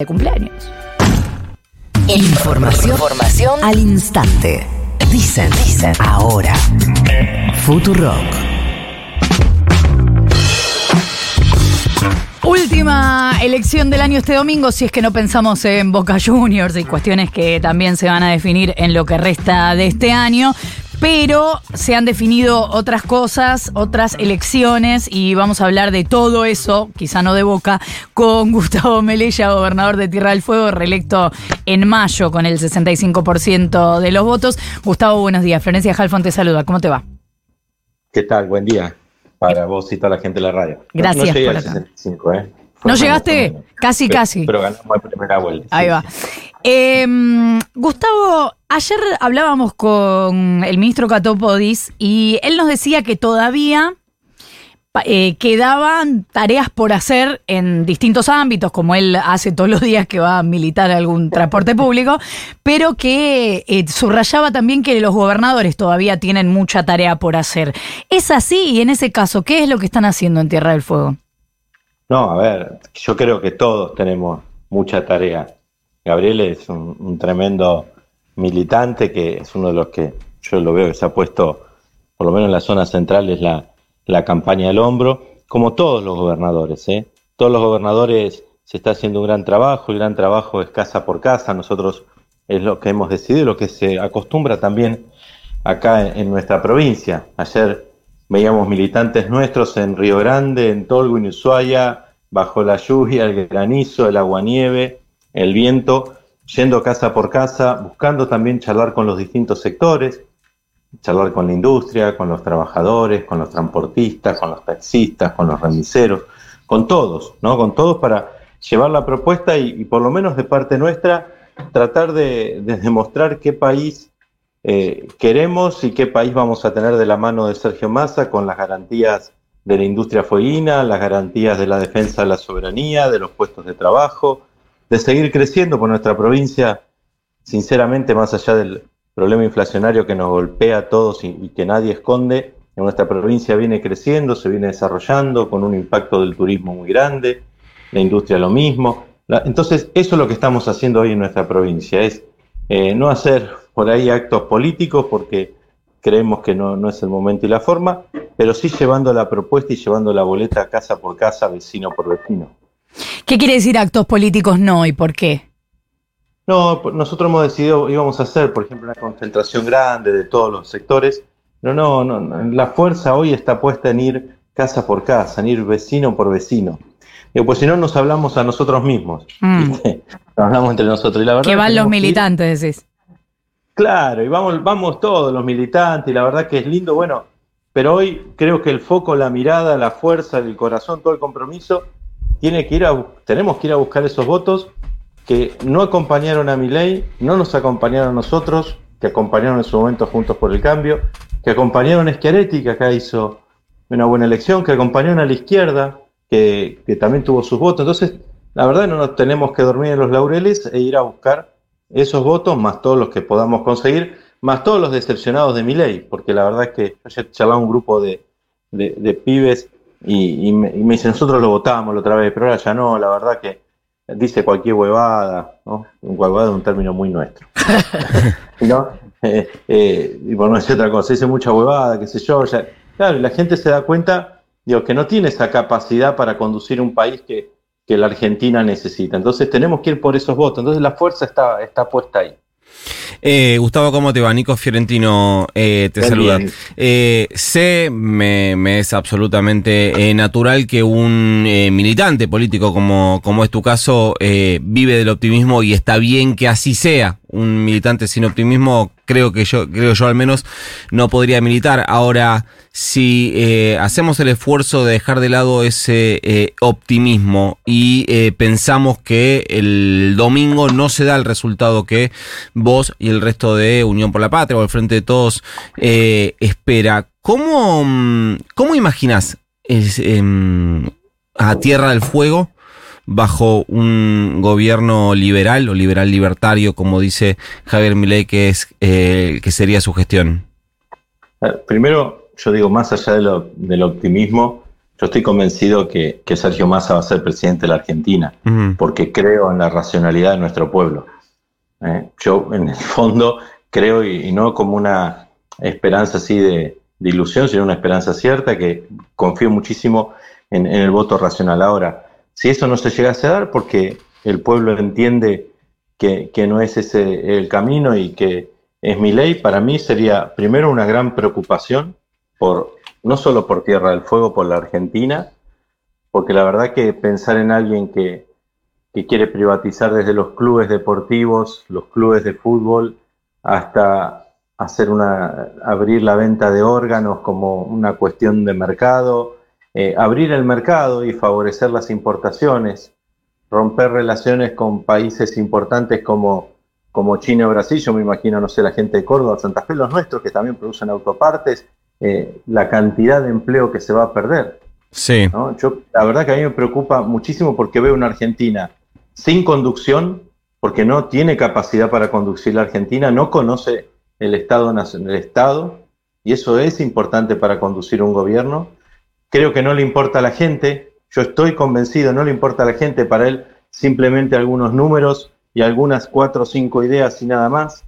de cumpleaños. Información, Información al instante. Dicen, dicen, ahora. Futurock. Última elección del año este domingo, si es que no pensamos en Boca Juniors y cuestiones que también se van a definir en lo que resta de este año pero se han definido otras cosas, otras elecciones y vamos a hablar de todo eso, quizá no de boca, con Gustavo Melella, gobernador de Tierra del Fuego, reelecto en mayo con el 65% de los votos. Gustavo, buenos días. Florencia Jalfón te saluda. ¿Cómo te va? ¿Qué tal? Buen día para vos y toda la gente de la radio. Gracias. No, llegué al 65, ¿eh? ¿No llegaste? Casi, casi. Pero ganamos la primera vuelta. Ahí va. Em, Gustavo, ayer hablábamos con el ministro Catopodis y él nos decía que todavía eh, quedaban tareas por hacer en distintos ámbitos, como él hace todos los días que va a militar algún transporte público, pero que eh, subrayaba también que los gobernadores todavía tienen mucha tarea por hacer. ¿Es así? Y en ese caso, ¿qué es lo que están haciendo en Tierra del Fuego? No, a ver, yo creo que todos tenemos mucha tarea. Gabriel es un, tremendo militante que es uno de los que yo lo veo que se ha puesto, por lo menos en la zona central, es la, la campaña al hombro, como todos los gobernadores. ¿eh? Todos los gobernadores se está haciendo un gran trabajo, el gran trabajo es casa por casa, nosotros es lo que hemos decidido, lo que se acostumbra también acá en, nuestra provincia. Ayer veíamos militantes nuestros en Río Grande, en Tolgo, en Ushuaia, bajo la lluvia, el granizo, el aguanieve, el viento, yendo casa por casa, buscando también charlar con los distintos sectores, charlar con la industria, con los trabajadores, con los transportistas, con los taxistas, con los remiseros, con todos, ¿no? Con todos para llevar la propuesta y, por lo menos de parte nuestra tratar de, demostrar qué país eh, queremos y qué país vamos a tener de la mano de Sergio Massa con las garantías de la industria fueguina, las garantías de la defensa de la soberanía, de los puestos de trabajo, de seguir creciendo por nuestra provincia, sinceramente, más allá del problema inflacionario que nos golpea a todos y, que nadie esconde, en nuestra provincia viene creciendo, se viene desarrollando con un impacto del turismo muy grande, la industria lo mismo. entonces, eso es lo que estamos haciendo hoy en nuestra provincia, es eh, no hacer por ahí actos políticos porque creemos que no, no es el momento y la forma, pero sí llevando la propuesta y llevando la boleta casa por casa, vecino por vecino. ¿Qué quiere decir actos políticos no y por qué? No, nosotros hemos decidido, íbamos a hacer, por ejemplo, una concentración grande de todos los sectores. No, no, no, la fuerza hoy está puesta en ir casa por casa, en ir vecino por vecino. Digo, pues si no nos hablamos a nosotros mismos, mm. nos hablamos entre nosotros. Y la verdad que van los militantes, decís. Claro, y vamos, vamos todos los militantes, y la verdad que es lindo, bueno, pero hoy creo que el foco, la mirada, la fuerza, el corazón, todo el compromiso tiene que ir a, tenemos que ir a buscar esos votos que no acompañaron a mi ley, no nos acompañaron a nosotros, que acompañaron en su momento Juntos por el Cambio, que acompañaron a Schiaretti, que acá hizo una buena elección, que acompañaron a la izquierda, que, también tuvo sus votos. Entonces, la verdad no nos tenemos que dormir en los laureles e ir a buscar esos votos, más todos los que podamos conseguir, más todos los decepcionados de mi ley, porque la verdad es que ayer charlaba un grupo de pibes y, me, y, dice, nosotros lo votábamos la otra vez, pero ahora ya no, la verdad que dice cualquier huevada, ¿no? Un huevada es un término muy nuestro. ¿No? Eh, eh, y por no decir otra cosa, dice mucha huevada, qué sé yo, ya, claro, la gente se da cuenta, digo, que no tiene esa capacidad para conducir un país que, que la Argentina necesita. Entonces tenemos que ir por esos votos. Entonces la fuerza está, está puesta ahí. Eh, Gustavo, ¿cómo te va? Nico Fiorentino eh, te saluda. Eh, sé, me, es absolutamente natural que un militante político como, como es tu caso vive del optimismo y está bien que así sea un militante sin optimismo, creo que yo, creo yo al menos, no podría militar. Ahora, si eh, hacemos el esfuerzo de dejar de lado ese eh, optimismo y eh, pensamos que el domingo no se da el resultado que vos y el resto de Unión por la Patria o el Frente de Todos espera, ¿cómo, mm, cómo imaginás em, a Tierra del Fuego? Bajo un gobierno liberal o liberal libertario, como dice Javier Milei, que es eh, que sería su gestión? Primero, yo digo, más allá de lo, del optimismo, yo estoy convencido que, Sergio Massa va a ser presidente de la Argentina, porque creo en la racionalidad de nuestro pueblo. ¿eh? Yo, en el fondo, creo, y, no como una esperanza así de, ilusión, sino una esperanza cierta, que confío muchísimo en, el voto racional. Ahora, si eso no se llegase a dar, porque el pueblo entiende que, que no es ese el camino y que es mi ley, para mí sería primero una gran preocupación por no solo por Tierra del Fuego, por la Argentina, porque la verdad que pensar en alguien que, quiere privatizar desde los clubes deportivos, los clubes de fútbol, hasta hacer una, abrir la venta de órganos como una cuestión de mercado, eh, abrir el mercado y favorecer las importaciones, romper relaciones con países importantes como, como China o Brasil, yo me imagino, no sé, la gente de Córdoba, Santa Fe, los nuestros que también producen autopartes, eh, la cantidad de empleo que se va a perder. Sí. Yo, la verdad que a mí me preocupa muchísimo porque veo una Argentina sin conducción, porque no tiene capacidad para conducir la Argentina, no conoce el Estado, el Estado, y eso es importante para conducir un gobierno. Creo que no le importa a la gente, yo estoy convencido, no le importa a la gente, para él simplemente algunos números y algunas cuatro o cinco ideas y nada más.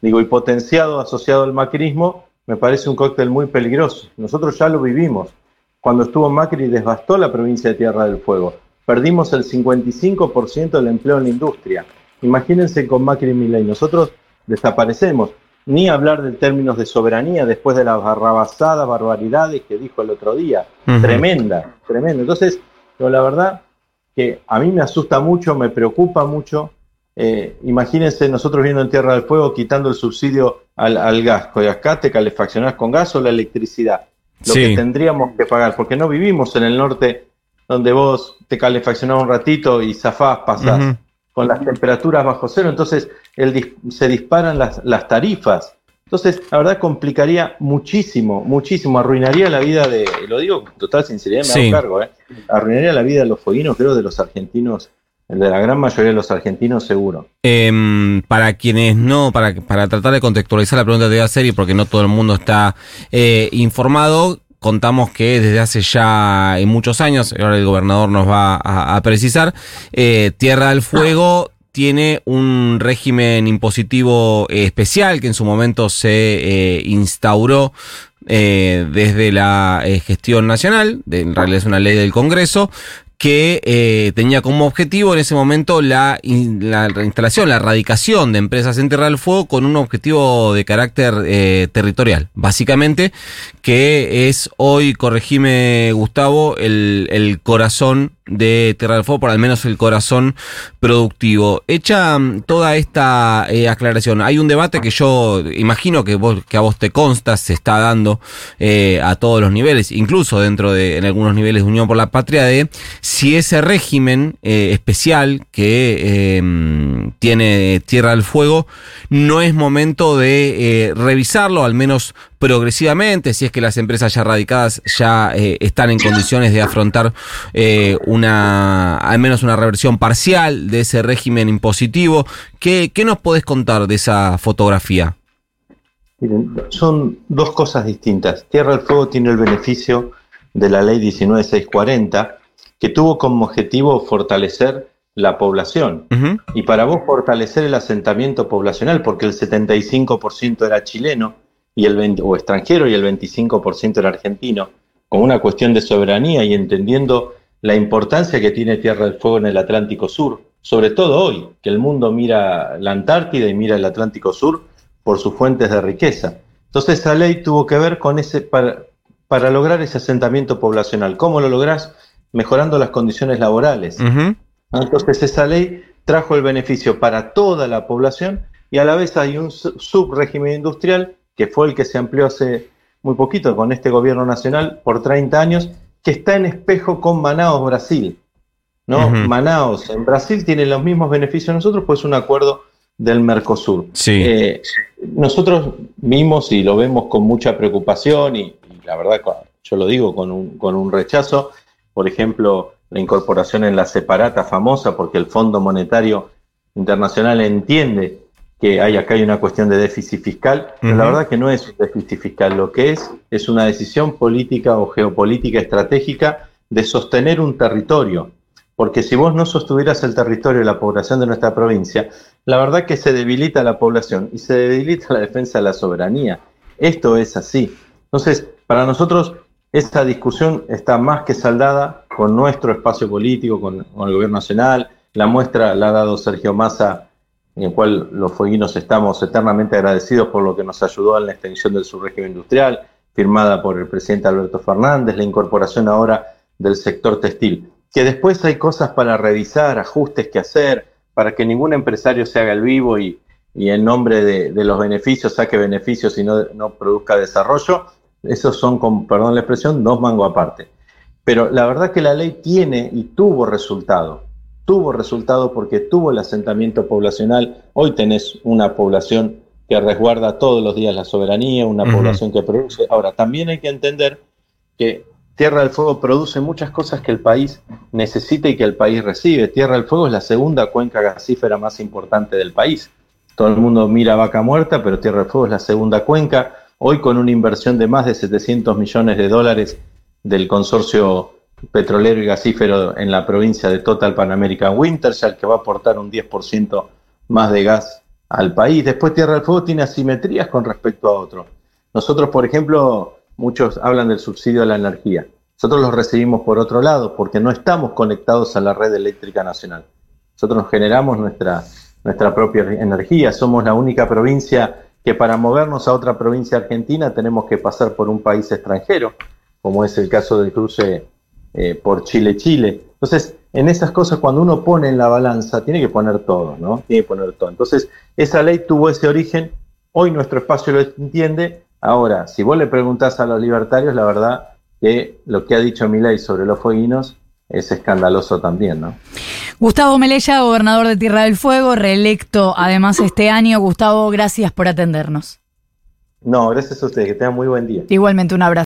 Digo, y potenciado, asociado al macrismo, me parece un cóctel muy peligroso. Nosotros ya lo vivimos. Cuando estuvo Macri devastó la provincia de Tierra del Fuego. Perdimos el 55% del empleo en la industria. Imagínense con Macri y Milei. Nosotros desaparecemos. Ni hablar de términos de soberanía después de las barrabasadas, barbaridades que dijo el otro día. Tremenda, tremenda. Entonces, la verdad que a mí me asusta mucho, me preocupa mucho. Eh, imagínense nosotros viendo en Tierra del Fuego quitando el subsidio al, gas, y acá te calefaccionás con gas o la electricidad, lo que tendríamos que pagar, porque no vivimos en el norte donde vos te calefaccionás un ratito y zafás, pasás con las temperaturas bajo cero, entonces se disparan las, tarifas. Entonces, la verdad complicaría muchísimo, muchísimo, arruinaría la vida de, lo digo con total sinceridad, me hago cargo, ¿eh? arruinaría la vida de los fueguinos, creo, de los argentinos el de la gran mayoría de los argentinos, seguro. Em, para quienes no, para, para tratar de contextualizar la pregunta de la serie, porque no todo el mundo está eh, informado, contamos que desde hace ya muchos años, ahora el gobernador nos va a, precisar, eh, Tierra del Fuego tiene un régimen impositivo especial que en su momento se eh, instauró desde la gestión nacional, en realidad es una ley del Congreso, que eh, tenía como objetivo en ese momento la, la, instalación, la erradicación de empresas en Tierra del Fuego con un objetivo de carácter eh, territorial. Básicamente, que es hoy, corregime Gustavo, el, el corazón de Tierra del Fuego, por al menos el corazón productivo. Hecha mm, toda esta eh, aclaración, hay un debate que yo imagino que, vos, que a vos te consta, se está dando eh, a todos los niveles, incluso dentro de en algunos niveles de Unión por la Patria, de si ese régimen eh, especial que em, tiene Tierra del Fuego no es momento de revisarlo, al menos progresivamente, si es que las empresas ya radicadas ya eh, están en condiciones de afrontar eh, una, al menos una reversión parcial de ese régimen impositivo. ¿Qué, nos podés contar de esa fotografía? Miren, son dos cosas distintas. Tierra del Fuego tiene el beneficio de la ley 19640, que tuvo como objetivo fortalecer la población. Y para vos fortalecer el asentamiento poblacional, porque el 75% era chileno, y el o extranjero y el 25% era argentino, con una cuestión de soberanía y entendiendo la importancia que tiene Tierra del Fuego en el Atlántico Sur, sobre todo hoy, que el mundo mira la Antártida y mira el Atlántico Sur por sus fuentes de riqueza. Entonces esa ley tuvo que ver con ese, para, para lograr ese asentamiento poblacional. ¿Cómo lo lográs? Mejorando las condiciones laborales. Entonces esa ley trajo el beneficio para toda la población y a la vez hay un subrégimen industrial que fue el que se amplió hace muy poquito con este gobierno nacional por 30 años, que está en espejo con Manaos, Brasil. ¿no? Manaos en Brasil tiene los mismos beneficios nosotros, pues es un acuerdo del Mercosur. Eh, nosotros vimos y lo vemos con mucha preocupación y, la verdad yo lo digo con un, con un rechazo, por ejemplo, la incorporación en la separata famosa, porque el Fondo Monetario Internacional entiende que hay acá hay una cuestión de déficit fiscal, pero la verdad que no es un déficit fiscal, lo que es es una decisión política o geopolítica estratégica de sostener un territorio. Porque si vos no sostuvieras el territorio y la población de nuestra provincia, la verdad que se debilita la población y se debilita la defensa de la soberanía. Esto es así. Entonces, para nosotros esta discusión está más que saldada con nuestro espacio político, con, el gobierno nacional. La muestra la ha dado Sergio Massa, en el cual los fueguinos estamos eternamente agradecidos por lo que nos ayudó en la extensión del subrégimen industrial, firmada por el presidente Alberto Fernández, la incorporación ahora del sector textil. Que después hay cosas para revisar, ajustes que hacer, para que ningún empresario se haga el vivo y, en nombre de, los beneficios saque beneficios y no, no produzca desarrollo. Esos son, con perdón la expresión, dos mangos aparte. Pero la verdad que la ley tiene y tuvo resultado. Tuvo resultado porque tuvo el asentamiento poblacional. Hoy tenés una población que resguarda todos los días la soberanía, una población que produce. Ahora, también hay que entender que Tierra del Fuego produce muchas cosas que el país necesita y que el país recibe. Tierra del Fuego es la segunda cuenca gasífera más importante del país. Todo el mundo mira Vaca Muerta, pero Tierra del Fuego es la segunda cuenca. Hoy con una inversión de más de 700 millones de dólares del consorcio petrolero y gasífero en la provincia de Total Pan American Wintershall, que va a aportar un 10% más de gas al país. Después Tierra del Fuego tiene asimetrías con respecto a otros. Nosotros, por ejemplo, muchos hablan del subsidio a la energía. Nosotros lo recibimos por otro lado, porque no estamos conectados a la red eléctrica nacional. Nosotros generamos nuestra, nuestra propia energía. Somos la única provincia que para movernos a otra provincia argentina tenemos que pasar por un país extranjero, como es el caso del cruce eh, por Chile-Chile. Entonces, en esas cosas, cuando uno pone en la balanza, tiene que poner todo, ¿no? Tiene que poner todo. Entonces, esa ley tuvo ese origen, hoy nuestro espacio lo entiende. Ahora, si vos le preguntás a los libertarios, la verdad que lo que ha dicho ley sobre los fueguinos es escandaloso también, ¿no? Gustavo Melella, gobernador de Tierra del Fuego, reelecto además este año. Gustavo, gracias por atendernos. No, gracias a ustedes, que tengan muy buen día. Igualmente, un abrazo.